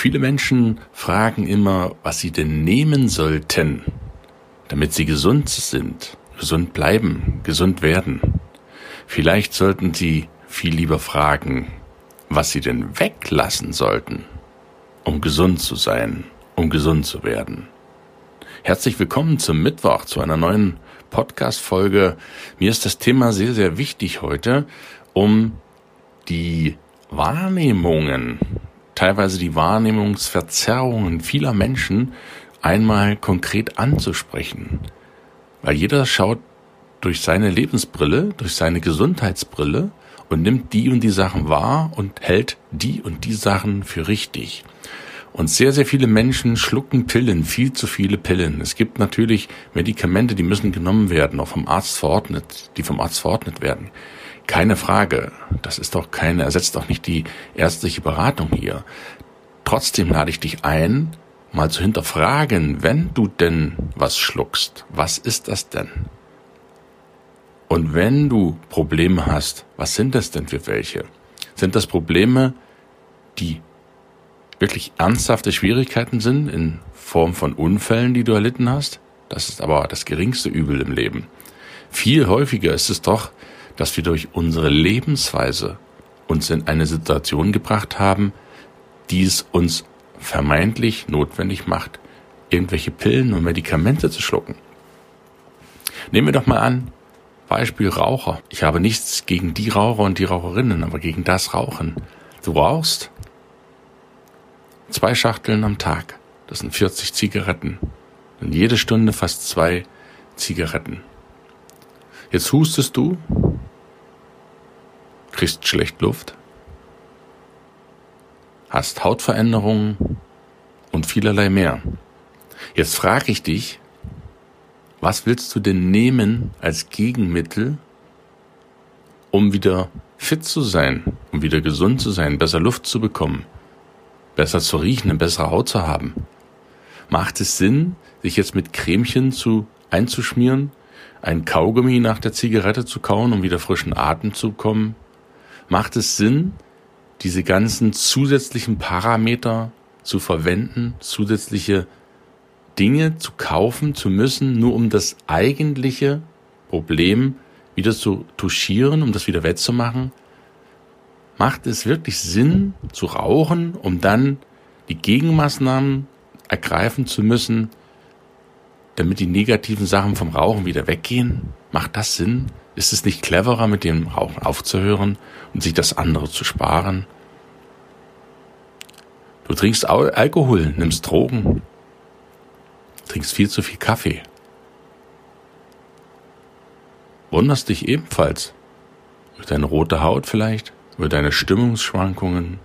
Viele Menschen fragen immer, was sie denn nehmen sollten, damit sie gesund sind, gesund bleiben, gesund werden. Vielleicht sollten sie viel lieber fragen, was sie denn weglassen sollten, um gesund zu sein, um gesund zu werden. Herzlich willkommen zum Mittwoch, zu einer neuen Podcast-Folge. Mir ist das Thema sehr, sehr wichtig heute, um die Wahrnehmungen teilweise die Wahrnehmungsverzerrungen vieler Menschen einmal konkret anzusprechen. Weil jeder schaut durch seine Lebensbrille, durch seine Gesundheitsbrille und nimmt die und die Sachen wahr und hält die und die Sachen für richtig. Und sehr, sehr viele Menschen schlucken Pillen, viel zu viele Pillen. Es gibt natürlich Medikamente, die müssen genommen werden, auch vom Arzt verordnet, die vom Arzt verordnet werden. Keine Frage. Das ist doch keine, ersetzt doch nicht die ärztliche Beratung hier. Trotzdem lade ich dich ein, mal zu hinterfragen, wenn du denn was schluckst, was ist das denn? Und wenn du Probleme hast, was sind das denn für welche? Sind das Probleme, die wirklich ernsthafte Schwierigkeiten sind in Form von Unfällen, die du erlitten hast? Das ist aber das geringste Übel im Leben. Viel häufiger ist es doch, dass wir durch unsere Lebensweise uns in eine Situation gebracht haben, die es uns vermeintlich notwendig macht, irgendwelche Pillen und Medikamente zu schlucken. Nehmen wir doch mal an, Beispiel Raucher. Ich habe nichts gegen die Raucher und die Raucherinnen, aber gegen das Rauchen. Du rauchst zwei Schachteln am Tag. Das sind 40 Zigaretten. Und jede Stunde fast zwei Zigaretten. Jetzt hustest du kriegst schlecht Luft, hast Hautveränderungen und vielerlei mehr. Jetzt frage ich dich, was willst du denn nehmen als Gegenmittel, um wieder fit zu sein, um wieder gesund zu sein, besser Luft zu bekommen, besser zu riechen, eine bessere Haut zu haben? Macht es Sinn, sich jetzt mit Cremchen zu einzuschmieren, ein Kaugummi nach der Zigarette zu kauen, um wieder frischen Atem zu bekommen, macht es Sinn, diese ganzen zusätzlichen Parameter zu verwenden, zusätzliche Dinge zu kaufen zu müssen, nur um das eigentliche Problem wieder zu touchieren, um das wieder wettzumachen? Macht es wirklich Sinn zu rauchen, um dann die Gegenmaßnahmen ergreifen zu müssen, damit die negativen Sachen vom Rauchen wieder weggehen? Macht das Sinn? Ist es nicht cleverer, mit dem Rauchen aufzuhören und sich das andere zu sparen? Du trinkst Alkohol, nimmst Drogen, trinkst viel zu viel Kaffee. Wunderst dich ebenfalls über deine rote Haut vielleicht, über deine Stimmungsschwankungen,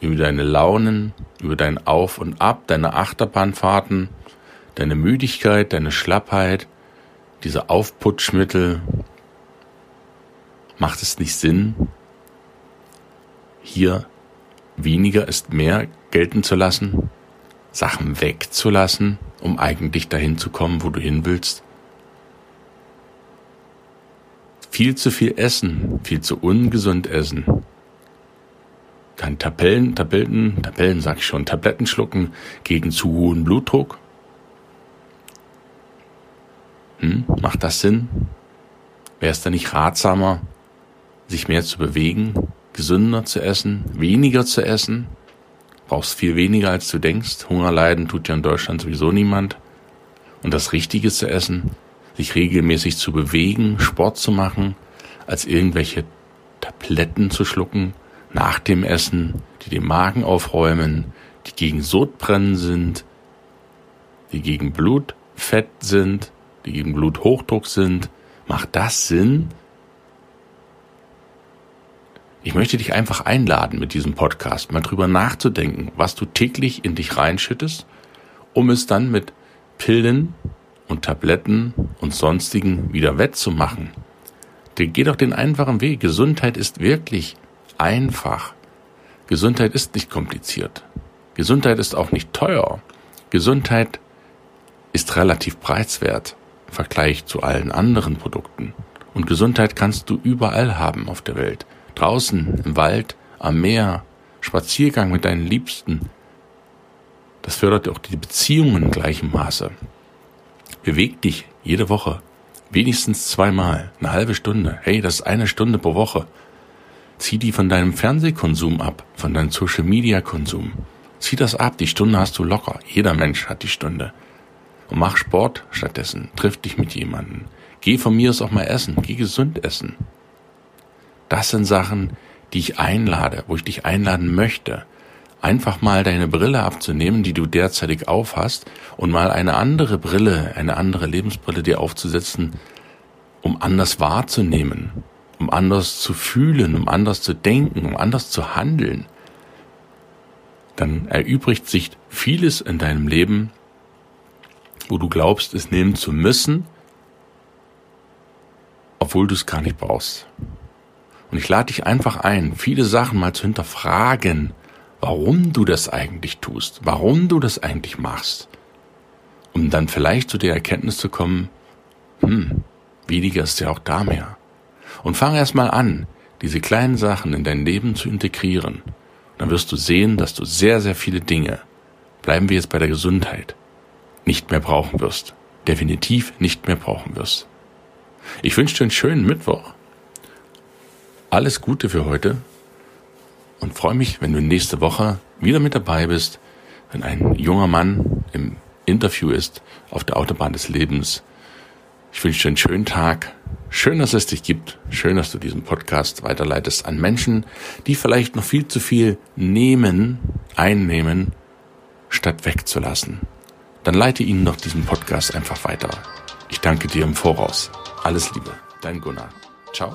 über deine Launen, über dein Auf und Ab, deine Achterbahnfahrten, deine Müdigkeit, deine Schlappheit, diese Aufputschmittel, Macht es nicht Sinn, hier weniger ist mehr gelten zu lassen, Sachen wegzulassen, um eigentlich dahin zu kommen, wo du hin willst? Viel zu viel essen, viel zu ungesund essen. Dann Tabellen, Tabellen, Tabellen sag ich schon, Tabletten schlucken gegen zu hohen Blutdruck. Hm, macht das Sinn? Wäre es da nicht ratsamer, sich mehr zu bewegen, gesünder zu essen, weniger zu essen. Brauchst viel weniger, als du denkst. Hunger leiden tut ja in Deutschland sowieso niemand. Und das Richtige zu essen, sich regelmäßig zu bewegen, Sport zu machen, als irgendwelche Tabletten zu schlucken, nach dem Essen, die den Magen aufräumen, die gegen Sodbrennen sind, die gegen Blutfett sind, die gegen Bluthochdruck sind. Macht das Sinn? Ich möchte dich einfach einladen, mit diesem Podcast mal drüber nachzudenken, was du täglich in dich reinschüttest, um es dann mit Pillen und Tabletten und sonstigen wieder wettzumachen. Geh doch den einfachen Weg. Gesundheit ist wirklich einfach. Gesundheit ist nicht kompliziert. Gesundheit ist auch nicht teuer. Gesundheit ist relativ preiswert im Vergleich zu allen anderen Produkten. Und Gesundheit kannst du überall haben auf der Welt. Draußen, im Wald, am Meer, Spaziergang mit deinen Liebsten. Das fördert auch die Beziehungen in gleichem Maße. Beweg dich jede Woche. Wenigstens zweimal. Eine halbe Stunde. Hey, das ist eine Stunde pro Woche. Zieh die von deinem Fernsehkonsum ab, von deinem Social Media Konsum. Zieh das ab. Die Stunde hast du locker. Jeder Mensch hat die Stunde. Und mach Sport stattdessen. Triff dich mit jemandem. Geh von mir aus auch mal essen. Geh gesund essen. Das sind Sachen, die ich einlade, wo ich dich einladen möchte einfach mal deine Brille abzunehmen, die du derzeitig aufhast, und mal eine andere Brille, eine andere Lebensbrille dir aufzusetzen, um anders wahrzunehmen, um anders zu fühlen, um anders zu denken, um anders zu handeln. Dann erübrigt sich vieles in deinem Leben, wo du glaubst, es nehmen zu müssen, obwohl du es gar nicht brauchst. Und ich lade dich einfach ein, viele Sachen mal zu hinterfragen, warum du das eigentlich tust, warum du das eigentlich machst, um dann vielleicht zu der Erkenntnis zu kommen, hm, weniger ist ja auch da mehr. Und fang erst mal an, diese kleinen Sachen in dein Leben zu integrieren. Dann wirst du sehen, dass du sehr, sehr viele Dinge, bleiben wir jetzt bei der Gesundheit, nicht mehr brauchen wirst. Definitiv nicht mehr brauchen wirst. Ich wünsche dir einen schönen Mittwoch. Alles Gute für heute und freue mich, wenn du nächste Woche wieder mit dabei bist, wenn ein junger Mann im Interview ist auf der Autobahn des Lebens. Ich wünsche dir einen schönen Tag. Schön, dass es dich gibt. Schön, dass du diesen Podcast weiterleitest an Menschen, die vielleicht noch viel zu viel nehmen, einnehmen, statt wegzulassen. Dann leite ihnen doch diesen Podcast einfach weiter. Ich danke dir im Voraus. Alles Liebe. Dein Gunnar. Ciao.